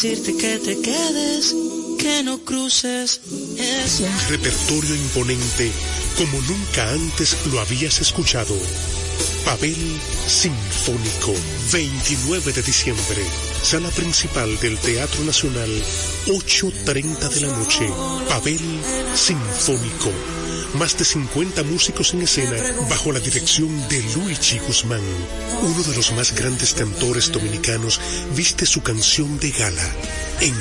Decirte que te quedes, que no cruces esa Un repertorio imponente como nunca antes lo habías escuchado. Pavel Sinfónico, 29 de diciembre, sala principal del Teatro Nacional, 8.30 de la noche. Pavel Sinfónico. Más de 50 músicos en escena bajo la dirección de Luigi Guzmán. Uno de los más grandes cantores dominicanos viste su canción de gala en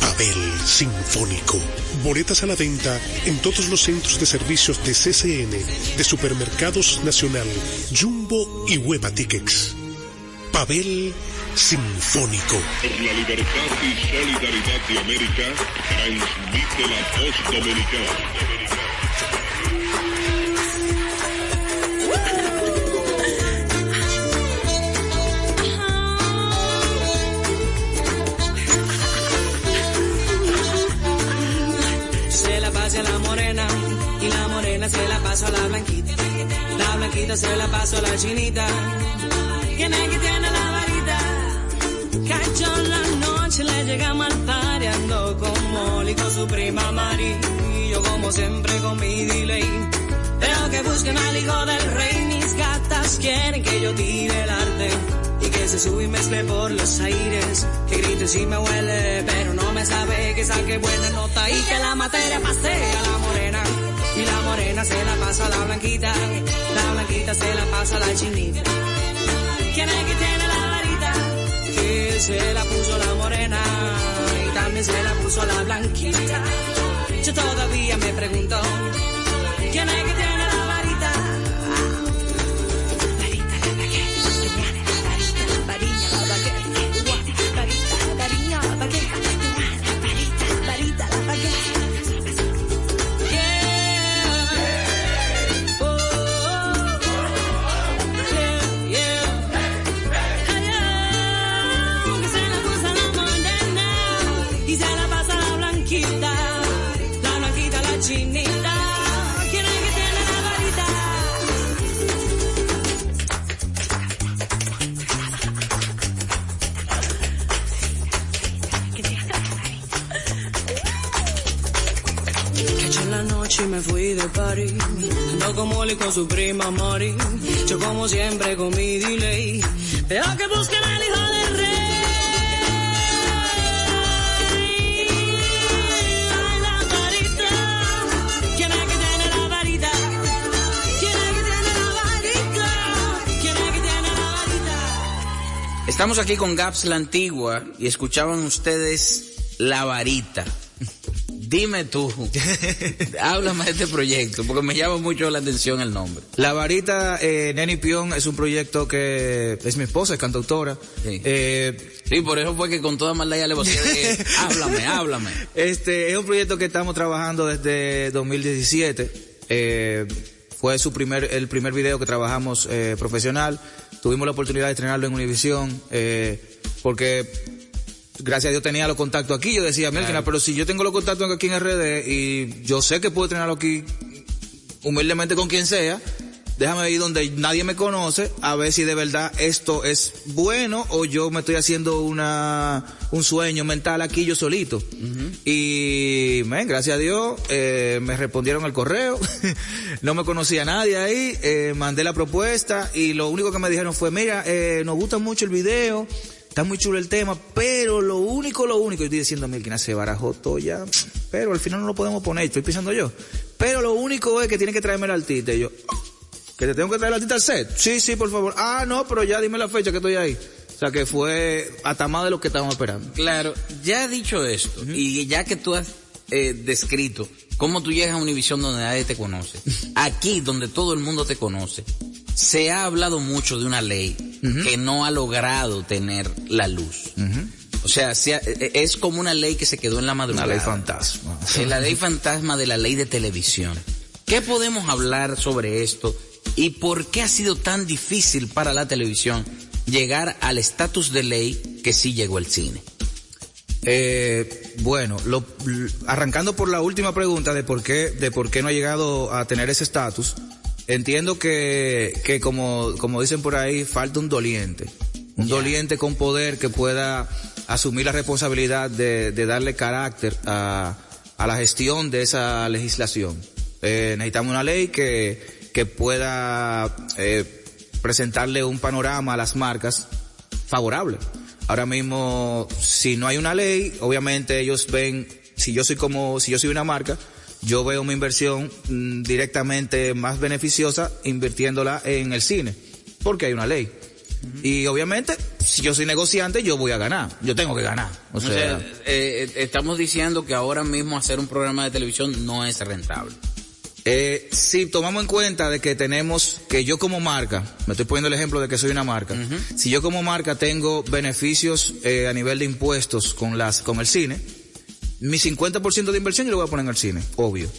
Pavel Sinfónico. Boletas a la venta en todos los centros de servicios de CCN, de Supermercados Nacional, Jumbo y Hueva Tickets. Pavel Sinfónico. Por la libertad y solidaridad de América, transmite la voz dominicana. Se la pasa a la blanquita. La blanquita se la pasa a la chinita. ¿Quién es que tiene la varita? Cacho en la noche le llegamos al party, ando con Molly con su prima Mari. Y yo como siempre con mi delay. Veo que buscan al hijo del rey, mis gatas quieren que yo tire el arte. Y que se sube y mezcle por los aires. Que grite si me huele, pero no me sabe que saque buena nota y que la materia pase a la se la pasa la blanquita. La blanquita se la pasa la chinita. ¿Quién es que tiene la varita? Que se la puso la morena y también se la puso la blanquita. Yo todavía me pregunto, ¿quién es que tiene noche me fui de party. Ando con Molly con su prima Mari. Yo como siempre con mi delay. Pero que busquen al hijo del rey. Estamos aquí con Gaps la Antigua y escuchaban ustedes La Varita. Dime tú, háblame de este proyecto, porque me llama mucho la atención el nombre. La varita, eh, Neni Pion, es un proyecto que es mi esposa, es cantautora. Sí. Eh, Sí, por eso fue que con toda maldad ya le voy a decir, háblame, háblame. Este es un proyecto que estamos trabajando desde 2017. Eh, fue su primer, el primer video que trabajamos eh, profesional. Tuvimos la oportunidad de estrenarlo en Univision, eh, porque gracias a Dios tenía los contactos aquí. Yo decía, Melkina, pero si yo tengo los contactos aquí en RD y yo sé que puedo estrenarlo aquí humildemente con quien sea, déjame ir donde nadie me conoce a ver si de verdad esto es bueno o yo me estoy haciendo una un sueño mental aquí yo solito. Y men, gracias a Dios eh, me respondieron al correo, no me conocía nadie ahí, eh, mandé la propuesta y lo único que me dijeron fue, mira, eh, nos gusta mucho el video, está muy chulo el tema, pero lo único, lo único, yo estoy diciendo, Milkina, se barajó todo ya, pero al final no lo podemos poner, estoy pensando yo. Pero lo único es que tiene que traerme el artista. Y yo, ¿que te tengo que traer el artista al set? Sí, sí, por favor. Ah, no, pero ya dime la fecha que estoy ahí. O sea que fue hasta más de lo que estábamos esperando. Claro, ya dicho esto, y ya que tú has eh, descrito cómo tú llegas a Univisión donde nadie te conoce, aquí donde todo el mundo te conoce, se ha hablado mucho de una ley que no ha logrado tener la luz. O sea, se ha- eh, es como una ley que se quedó en la madrugada. Una ley fantasma. La ley fantasma de la ley de televisión. ¿Qué podemos hablar sobre esto y por qué ha sido tan difícil para la televisión llegar al estatus de ley que sí llegó el cine? Eh, bueno, lo, arrancando por la última pregunta de por qué, de por qué no ha llegado a tener ese estatus, entiendo que, que como, como dicen por ahí, falta un doliente. Un doliente con poder que pueda asumir la responsabilidad de, de darle carácter a, a la gestión de esa legislación. Eh, necesitamos una ley que, que pueda eh, presentarle un panorama a las marcas favorable. Ahora mismo, si no hay una ley, obviamente ellos ven, si yo soy como, si yo soy una marca, yo veo mi inversión mm, directamente más beneficiosa invirtiéndola en el cine, porque hay una ley. Y obviamente, si yo soy negociante, yo voy a ganar, yo tengo que ganar. O O sea, sea, eh, eh, estamos diciendo que ahora mismo hacer un programa de televisión no es rentable. Eh, si tomamos en cuenta de que tenemos, que yo como marca, me estoy poniendo el ejemplo de que soy una marca, si yo como marca tengo beneficios eh, a nivel de impuestos con las, con el cine, mi 50% de inversión yo lo voy a poner en el cine, obvio.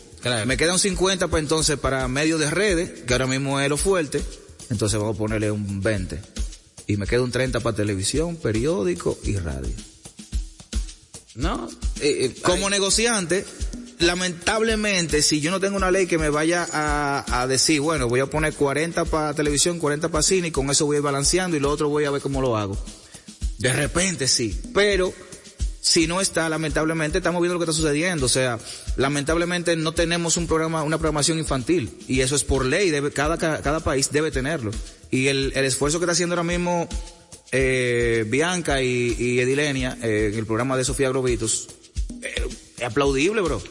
Me queda un 50 para entonces para medios de redes, que ahora mismo es lo fuerte, entonces vamos a ponerle un 20. Y me queda un 30 para televisión, periódico y radio. No, como negociante, lamentablemente, si yo no tengo una ley que me vaya a, a decir, bueno, voy a poner 40 para televisión, 40 para cine, y con eso voy a ir balanceando y lo otro voy a ver cómo lo hago. De repente sí, pero si no está, lamentablemente estamos viendo lo que está sucediendo. O sea, lamentablemente no tenemos un programa, una programación infantil y eso es por ley. Debe, cada, cada, país debe tenerlo. Y el, el esfuerzo que está haciendo ahora mismo eh, Bianca y, y Edilenia eh, en el programa de Sofía Grovitos eh, es aplaudible, bro.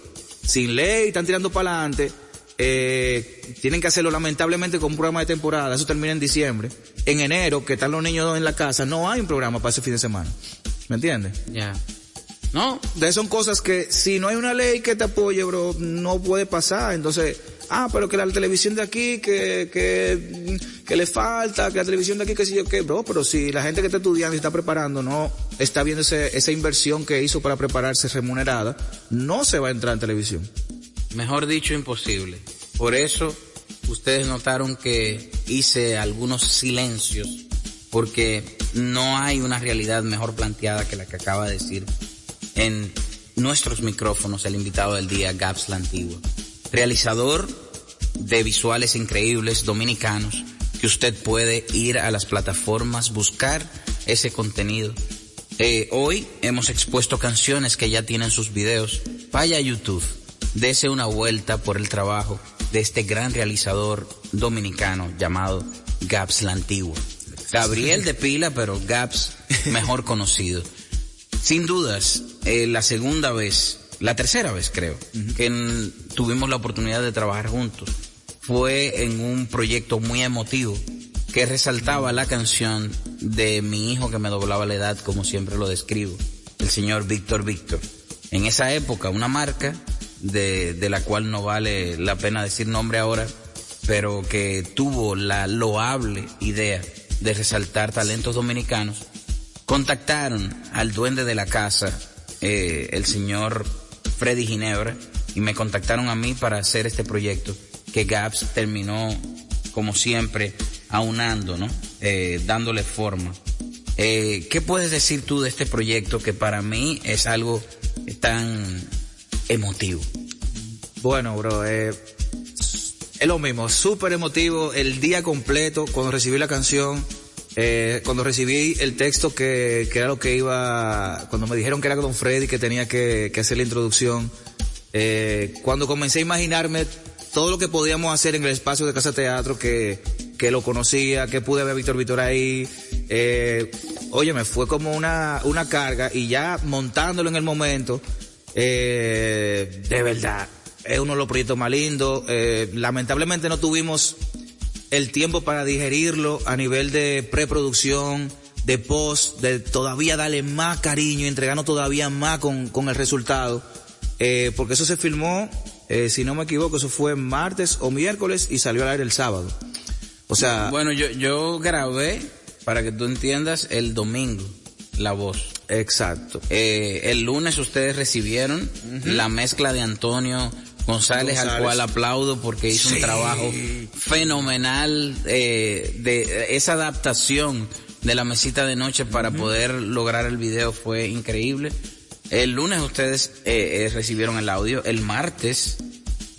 Sin ley, están tirando para adelante. Eh, tienen que hacerlo lamentablemente con un programa de temporada. Eso termina en diciembre. En enero, que están los niños en la casa, no hay un programa para ese fin de semana. ¿Me entiendes? Ya. No. De son cosas que si no hay una ley que te apoye, bro, no puede pasar. Entonces, ah, pero que la televisión de aquí, que, que, que le falta, que la televisión de aquí, que si yo qué, bro, pero si la gente que está estudiando y está preparando no está viendo ese, esa inversión que hizo para prepararse remunerada, no se va a entrar en televisión. Mejor dicho, imposible. Por eso, ustedes notaron que hice algunos silencios, porque no hay una realidad mejor planteada que la que acaba de decir en nuestros micrófonos el invitado del día, Gaps la Antigua. Realizador de visuales increíbles dominicanos, que usted puede ir a las plataformas, buscar ese contenido. Eh, hoy hemos expuesto canciones que ya tienen sus videos. Vaya a YouTube, dese una vuelta por el trabajo de este gran realizador dominicano llamado Gaps la Antigua. Gabriel de Pila, pero Gaps mejor conocido. Sin dudas, eh, la segunda vez, la tercera vez creo, que en- tuvimos la oportunidad de trabajar juntos fue en un proyecto muy emotivo que resaltaba la canción de mi hijo que me doblaba la edad, como siempre lo describo, el señor Víctor Víctor. En esa época, una marca de, de la cual no vale la pena decir nombre ahora, pero que tuvo la loable idea de resaltar talentos dominicanos, contactaron al duende de la casa, eh, el señor Freddy Ginebra, y me contactaron a mí para hacer este proyecto que Gaps terminó, como siempre, aunando, ¿no? Eh, dándole forma. Eh, ¿Qué puedes decir tú de este proyecto que para mí es algo tan emotivo? Bueno, bro, eh, es lo mismo, súper emotivo, el día completo, cuando recibí la canción, eh, cuando recibí el texto que, que era lo que iba, cuando me dijeron que era con Freddy que tenía que, que hacer la introducción, eh, cuando comencé a imaginarme todo lo que podíamos hacer en el espacio de Casa Teatro, que, que lo conocía, que pude ver a Víctor Víctor ahí, eh, oye, me fue como una, una carga y ya montándolo en el momento, eh, de verdad, es uno de los proyectos más lindos. Eh, lamentablemente no tuvimos el tiempo para digerirlo a nivel de preproducción, de post, de todavía darle más cariño entregarnos todavía más con, con el resultado. Eh, porque eso se filmó, eh, si no me equivoco, eso fue martes o miércoles y salió al aire el sábado. O sea, Bueno, yo, yo grabé, para que tú entiendas, el domingo la voz. exacto. Eh, el lunes ustedes recibieron la mezcla de Antonio González, al cual aplaudo porque hizo un trabajo fenomenal eh, de esa adaptación de la mesita de noche para poder lograr el video fue increíble. El lunes ustedes eh, eh, recibieron el audio, el martes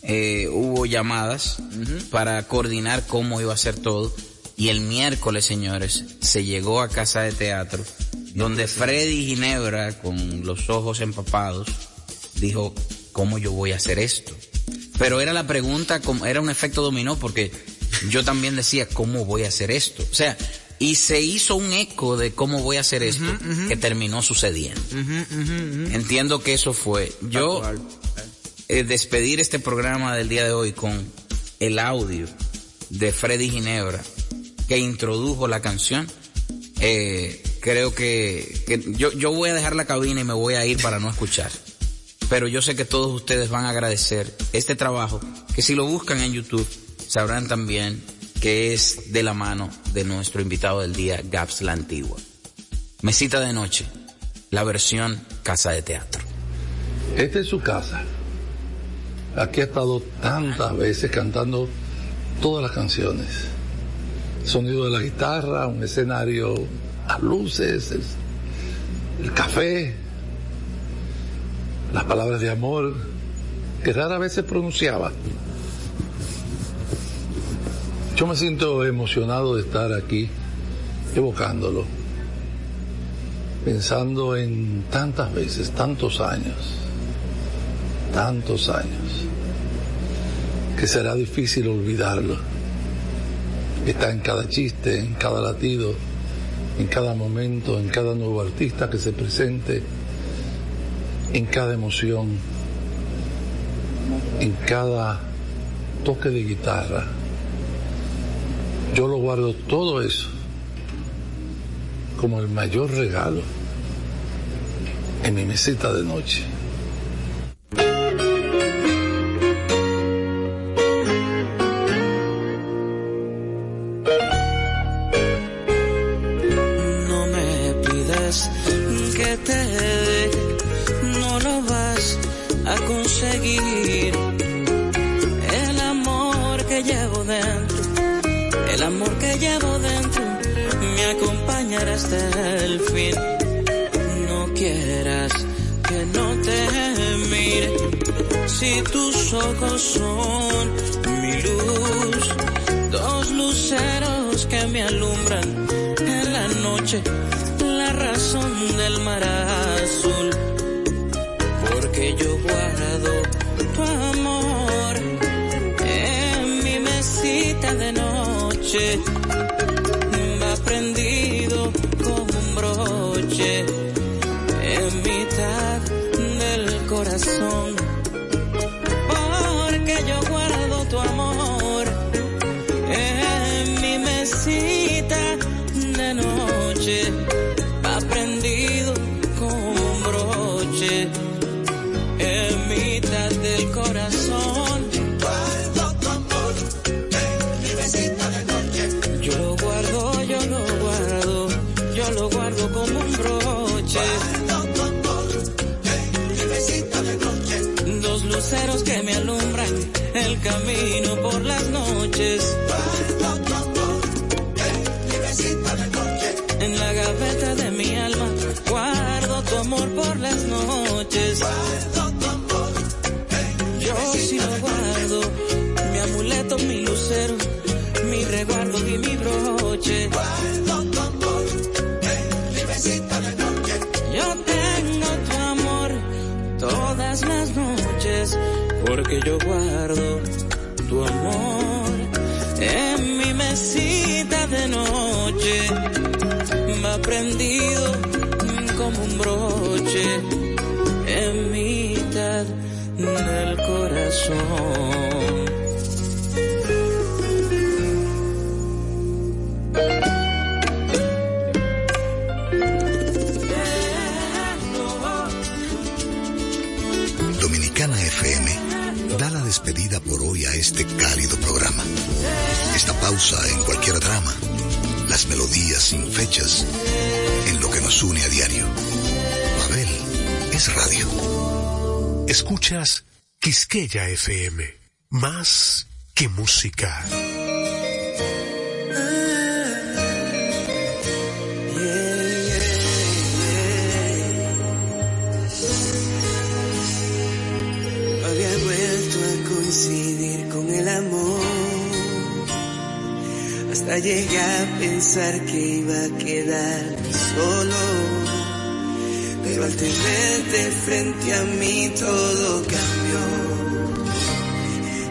eh, hubo llamadas para coordinar cómo iba a ser todo. Y el miércoles, señores, se llegó a casa de teatro donde Freddy Ginebra, con los ojos empapados, dijo, ¿cómo yo voy a hacer esto? Pero era la pregunta, era un efecto dominó porque yo también decía, ¿cómo voy a hacer esto? O sea, y se hizo un eco de cómo voy a hacer esto que terminó sucediendo. Entiendo que eso fue. Yo eh, despedir este programa del día de hoy con el audio de Freddy Ginebra que introdujo la canción. Eh, creo que, que yo, yo voy a dejar la cabina y me voy a ir para no escuchar. Pero yo sé que todos ustedes van a agradecer este trabajo, que si lo buscan en YouTube, sabrán también que es de la mano de nuestro invitado del día, Gaps la Antigua. Mesita de noche, la versión Casa de Teatro. Esta es su casa. Aquí ha estado tantas veces cantando todas las canciones. Sonido de la guitarra, un escenario, las luces, el, el café, las palabras de amor que rara vez se pronunciaba. Yo me siento emocionado de estar aquí evocándolo, pensando en tantas veces, tantos años, tantos años, que será difícil olvidarlo. Está en cada chiste, en cada latido, en cada momento, en cada nuevo artista que se presente, en cada emoción, en cada toque de guitarra. Yo lo guardo todo eso como el mayor regalo en mi mesita de noche. Luceros que me alumbran el camino por las noches. En la gaveta de mi alma guardo tu amor por las noches. Yo sí lo guardo, mi amuleto, mi lucero, mi resguardo y mi broche. Porque yo guardo tu amor en mi mesita de noche. Va prendido este cálido programa. Esta pausa en cualquier drama, las melodías sin fechas, en lo que nos une a diario. Abel es radio. Escuchas Quisqueya FM, más que música. Pensar que iba a quedar solo. Pero al tenerte frente a mí todo cambió.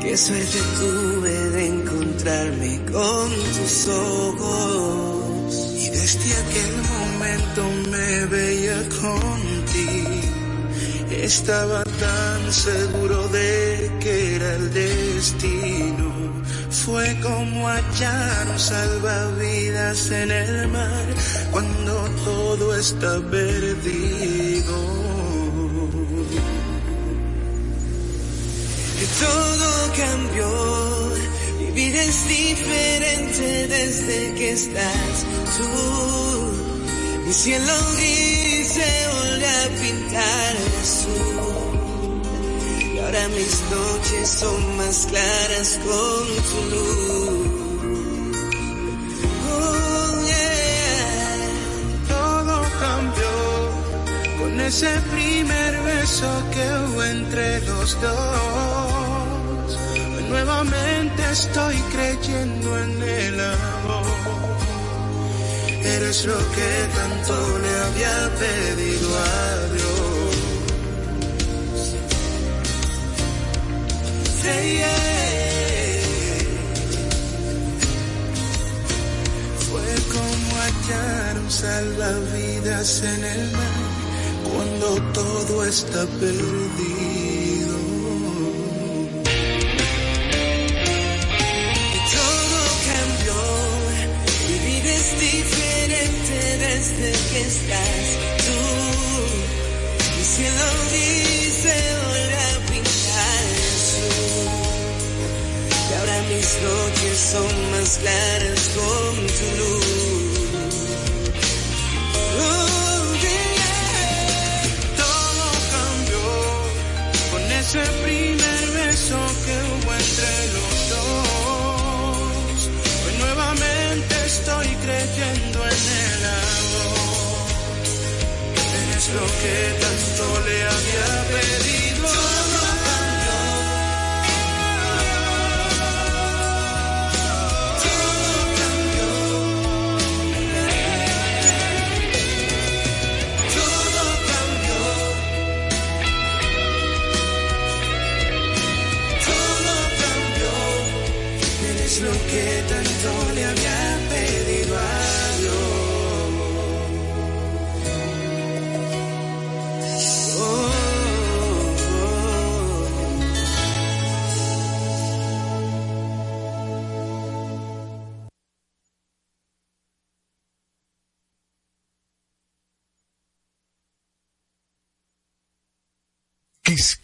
Qué suerte tuve de encontrarme con tus ojos. Y desde aquel momento me veía contigo. Estaba tan seguro de que era el destino. Fue como hallar un salvavidas en el mar cuando todo está perdido. Y todo cambió, mi vida es diferente desde que estás tú. Mi cielo gris se vuelve a pintar azul. Ahora mis noches son más claras con tu luz. Oh, yeah. Todo cambió con ese primer beso que hubo entre los dos. Hoy nuevamente estoy creyendo en el amor. Eres lo que tanto le había pedido a Dios. Hallar un salvavidas en el mar cuando todo está perdido. Y todo cambió, mi vida es diferente desde que estás son más claras con tu luz. Todo cambió con ese primer beso que hubo entre los dos. Hoy nuevamente estoy creyendo en el amor. Eres lo que tanto le había pedido.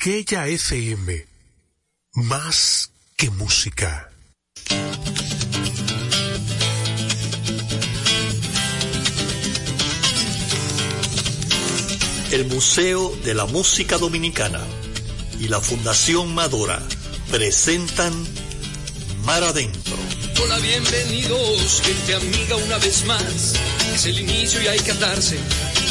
Quisqueya FM. Más que música. El Museo de la Música Dominicana y la Fundación Madora presentan Mar Adentro. Hola, bienvenidos, gente amiga una vez más. Es el inicio y hay que atarse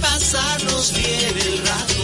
pasarnos bien el rato.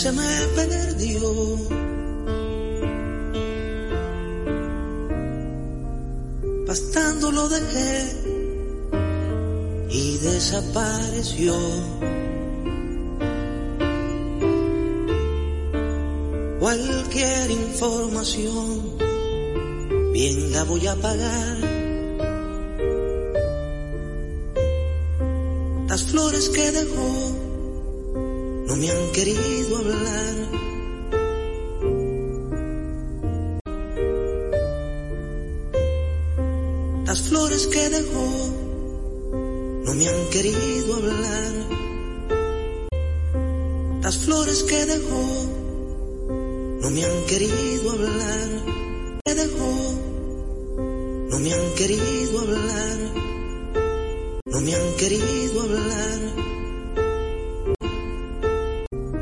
Se me perdió. Pastando lo dejé y desapareció. Cualquier información, bien la voy a pagar.